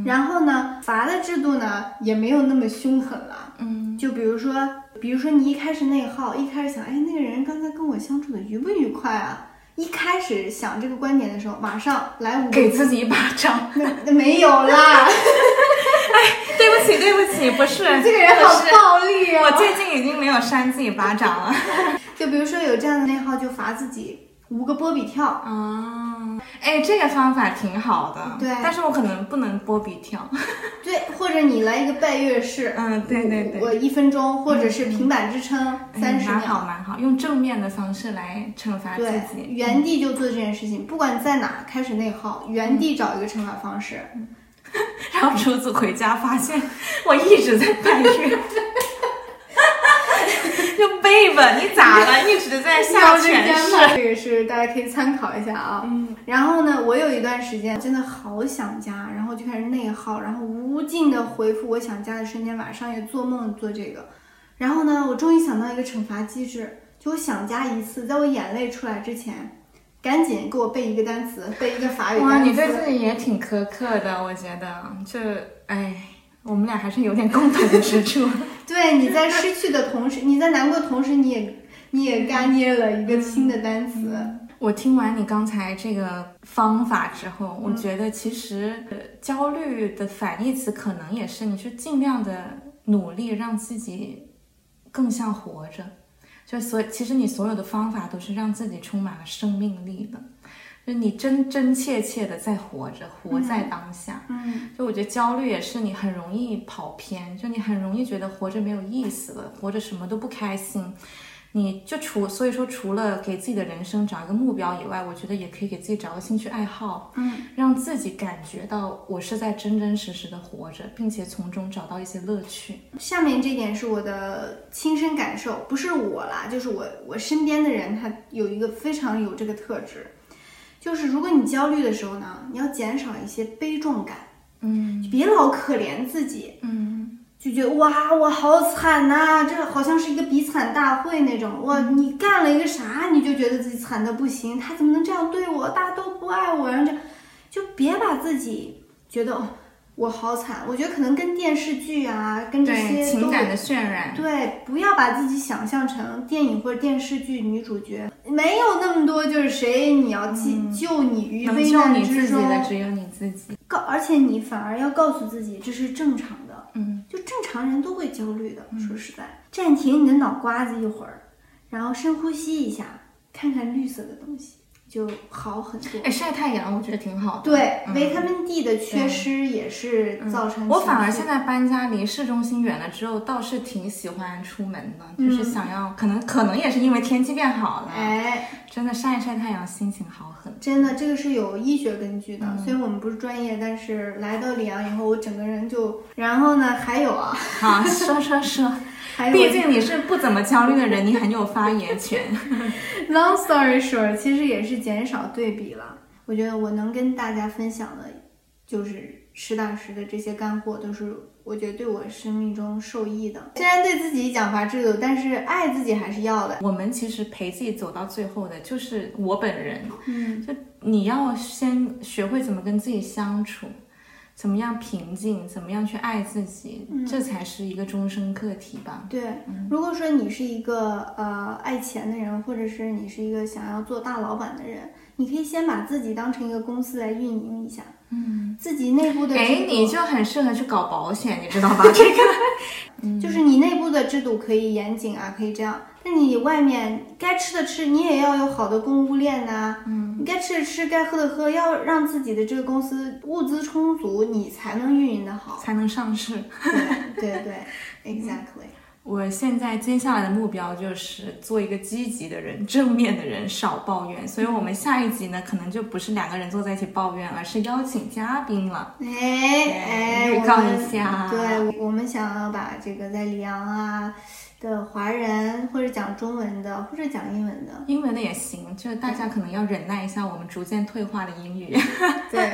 然后呢，罚的制度呢也没有那么凶狠了。嗯，就比如说，比如说你一开始内耗，一开始想，哎，那个人刚才跟我相处的愉不愉快啊？一开始想这个观点的时候，马上来给自己一巴掌。那那没有啦，对不起，对不起，不是这个人好暴力哦我哦。最近已经没有扇自己巴掌了。就比如说有这样的内耗，就罚自己五个波比跳。啊，哎，这个方法挺好的。对但是我可能不能波比跳。对，或者你来一个拜月式，嗯，对对对。我一分钟，或者是平板支撑三十秒蛮好秒。蛮好，用正面的方式来惩罚自对，己。原地就做这件事情，不管在哪开始内耗，原地找一个惩罚方式。然后出组回家发现我一直在拜月。就 babe，你咋了？一直在下犬式。这个是大家可以参考一下啊。嗯，然后呢，我有一段时间真的好想家，然后就开始内耗，然后无尽的回复我想家的瞬间，晚上也做梦做这个。然后呢，我终于想到一个惩罚机制，就我想家一次，在我眼泪出来之前，赶紧给我背一个单词，背一个法语哇，单词。你对自己也挺苛刻的，我觉得。这，哎，我们俩还是有点共同之处。对，你在失去的同时，你在难过的同时，你也你也干捏了一个新的单词。我听完你刚才这个方法之后，我觉得其实呃焦虑的反义词可能也是你去尽量的努力让自己更像活着，就所其实你所有的方法都是让自己充满了生命力的，就你真真切切的在活着，活在当下。嗯，就我觉得焦虑也是你很容易跑偏，就你很容易觉得活着没有意思了，活着什么都不开心。你就除所以说，除了给自己的人生找一个目标以外，我觉得也可以给自己找个兴趣爱好，嗯，让自己感觉到我是在真真实实的活着，并且从中找到一些乐趣。下面这点是我的亲身感受，不是我啦，就是我我身边的人，他有一个非常有这个特质，就是如果你焦虑的时候呢，你要减少一些悲壮感，嗯。别老可怜自己，嗯就觉得哇，我好惨呐、这好像是一个比惨大会那种。哇，你干了一个啥，你就觉得自己惨的不行，他怎么能这样对我？大家都不爱我，然后这就别把自己觉得哦，我好惨。我觉得可能跟电视剧啊，跟这些情感的渲染，对，不要把自己想象成电影或者电视剧女主角，没有那么多就是谁你要救、救你于危能救难之你自己中，的只有你自己。告，而且你反而要告诉自己这是正常的，嗯，就正常人都会焦虑的。说实在，暂停你的脑瓜子一会儿，然后深呼吸一下，看看绿色的东西，就好很多。哎，晒太阳我觉得挺好的。对，嗯维他命 D 的缺失也是造成、我反而现在搬家离市中心远了之后，倒是挺喜欢出门的，就是想要，可能可能也是因为天气变好了，哎，真的晒一晒太阳，心情好很。真的，这个是有医学根据的。嗯虽然我们不是专业，但是来到里昂以后，我整个人就……然后呢，还有啊，好，说说 说，毕竟你是不怎么焦虑的人，你很有发言权。long story short，其实也是减少对比了。我觉得我能跟大家分享的，就是实打实的这些干货，都是我觉得对我生命中受益的。虽然对自己奖罚制度，但是爱自己还是要的。我们其实陪自己走到最后的，就是我本人。嗯，就你要先学会怎么跟自己相处，怎么样平静，怎么样去爱自己，这才是一个终身课题吧。对。如果说你是一个呃爱钱的人，或者是你是一个想要做大老板的人，你可以先把自己当成一个公司来运营一下，嗯，自己内部的哎你就很适合去搞保险，你知道吧？这个 就是你内部的制度可以严谨啊，可以这样。但你外面该吃的吃，你也要有好的供应链呐、嗯，你该吃的吃，该喝的喝，要让自己的这个公司物资充足，你才能运营的好。才能上市。对对对，exactly。我现在接下来的目标就是做一个积极的人、正面的人，少抱怨。所以，我们下一集呢，可能就不是两个人坐在一起抱怨，而是邀请嘉宾了。哎哎，预告一下对，我们想要把这个在里昂啊的华人，或者讲中文的，或者讲英文的，英文的也行，就是大家可能要忍耐一下我们逐渐退化的英语。对，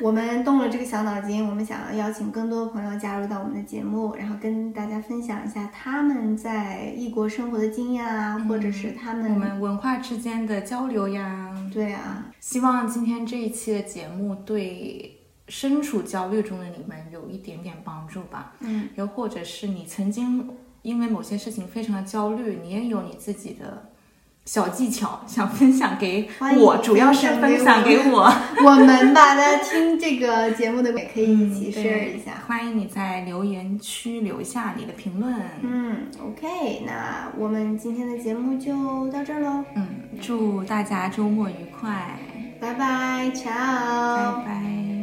我们动了这个小脑筋，我们想要邀请更多的朋友加入到我们的节目，然后跟大家分享一下他们在异国生活的经验啊，或者是他们我们文化之间的交流呀。对啊，希望今天这一期的节目对身处焦虑中的你们有一点点帮助吧。嗯，又或者是你曾经因为某些事情非常的焦虑，你也有你自己的小技巧想分享给我，主要是分享给我。我们吧，大家听这个节目的也可以一起 share 一下。欢迎你在留言区留下你的评论。嗯，OK，那我们今天的节目就到这儿喽，嗯，祝大家周末愉快，拜拜，ciao。拜拜。